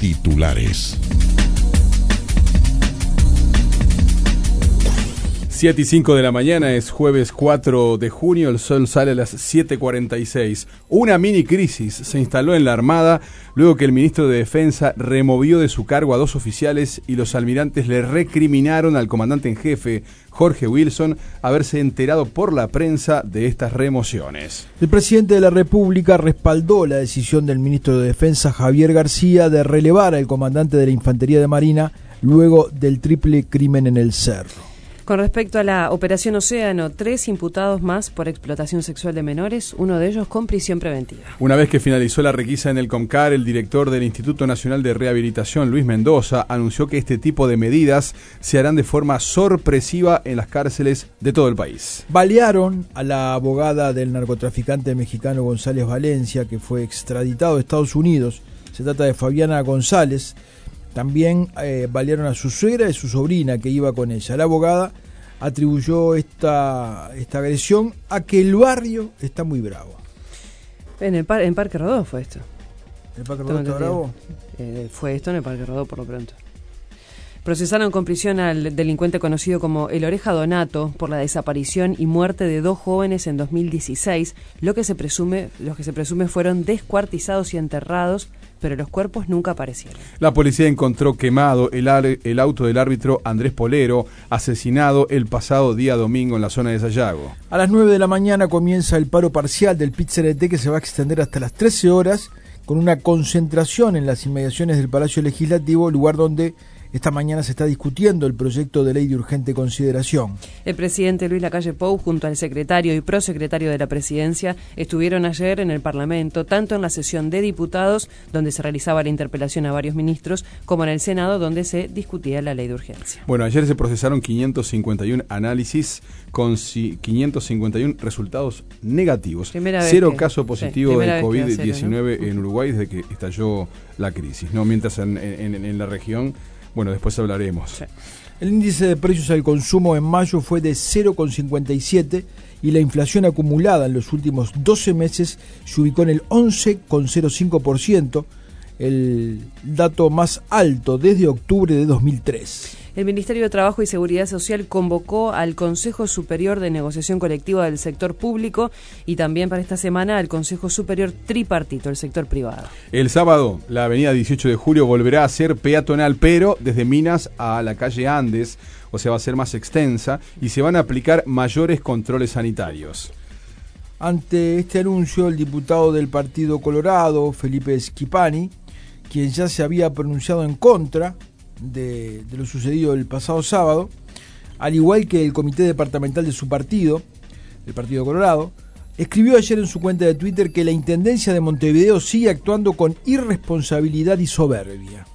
Titulares. 7 y 5 de la mañana es jueves 4 de junio, el sol sale a las 7.46. Una mini crisis se instaló en la Armada luego que el ministro de Defensa removió de su cargo a dos oficiales y los almirantes le recriminaron al comandante en jefe, Jorge Wilson, haberse enterado por la prensa de estas remociones. El presidente de la República respaldó la decisión del ministro de Defensa, Javier García, de relevar al comandante de la Infantería de Marina luego del triple crimen en el Cerro. Con respecto a la Operación Océano, tres imputados más por explotación sexual de menores, uno de ellos con prisión preventiva. Una vez que finalizó la requisa en el COMCAR, el director del Instituto Nacional de Rehabilitación, Luis Mendoza, anunció que este tipo de medidas se harán de forma sorpresiva en las cárceles de todo el país. Balearon a la abogada del narcotraficante mexicano González Valencia, que fue extraditado a Estados Unidos. Se trata de Fabiana González también eh, valieron a su suegra y su sobrina que iba con ella. La abogada atribuyó esta, esta agresión a que el barrio está muy bravo. En el en Parque Rodó fue esto. ¿El Parque Rodó está bravo? Eh, fue esto en el Parque Rodó por lo pronto. Procesaron con prisión al delincuente conocido como El Oreja Donato por la desaparición y muerte de dos jóvenes en 2016, lo que se presume, los que se presume fueron descuartizados y enterrados pero los cuerpos nunca aparecieron. La policía encontró quemado el, el, auto del árbitro Andrés Polero, asesinado el pasado día domingo en la zona de Sayago. A las 9 de la mañana comienza el paro parcial del pit que se va a extender hasta las 13 horas con una concentración en las inmediaciones del Palacio Legislativo, lugar donde esta mañana se está discutiendo el proyecto de ley de urgente consideración. El presidente Luis Lacalle Pou, junto al secretario y prosecretario de la presidencia, estuvieron ayer en el Parlamento, tanto en la sesión de diputados, donde se realizaba la interpelación a varios ministros, como en el Senado, donde se discutía la ley de urgencia. Bueno, ayer se procesaron 551 análisis con 551 resultados negativos. Cero caso positivo de COVID-19 en Uruguay desde que estalló la crisis. ¿no? Mientras en la región bueno, después hablaremos. El índice de precios al consumo en mayo fue de 0,57 y la inflación acumulada en los últimos 12 meses se ubicó en el 11,05%, el dato más alto desde octubre de 2003 el Ministerio de Trabajo y Seguridad Social convocó al Consejo Superior de Negociación Colectiva del Sector Público y también para esta semana al Consejo Superior Tripartito, del sector privado. El sábado, la avenida 18 de julio volverá a ser peatonal, pero desde Minas a la calle Andes, o sea, va a ser más extensa y se van a aplicar mayores controles sanitarios. Ante este anuncio, el diputado del Partido Colorado, Felipe Schipani, quien ya se había pronunciado en contra de, lo sucedido el pasado sábado, al igual que el comité departamental de su partido, el Partido Colorado, escribió ayer en su cuenta de Twitter que la Intendencia de Montevideo sigue actuando con irresponsabilidad y soberbia.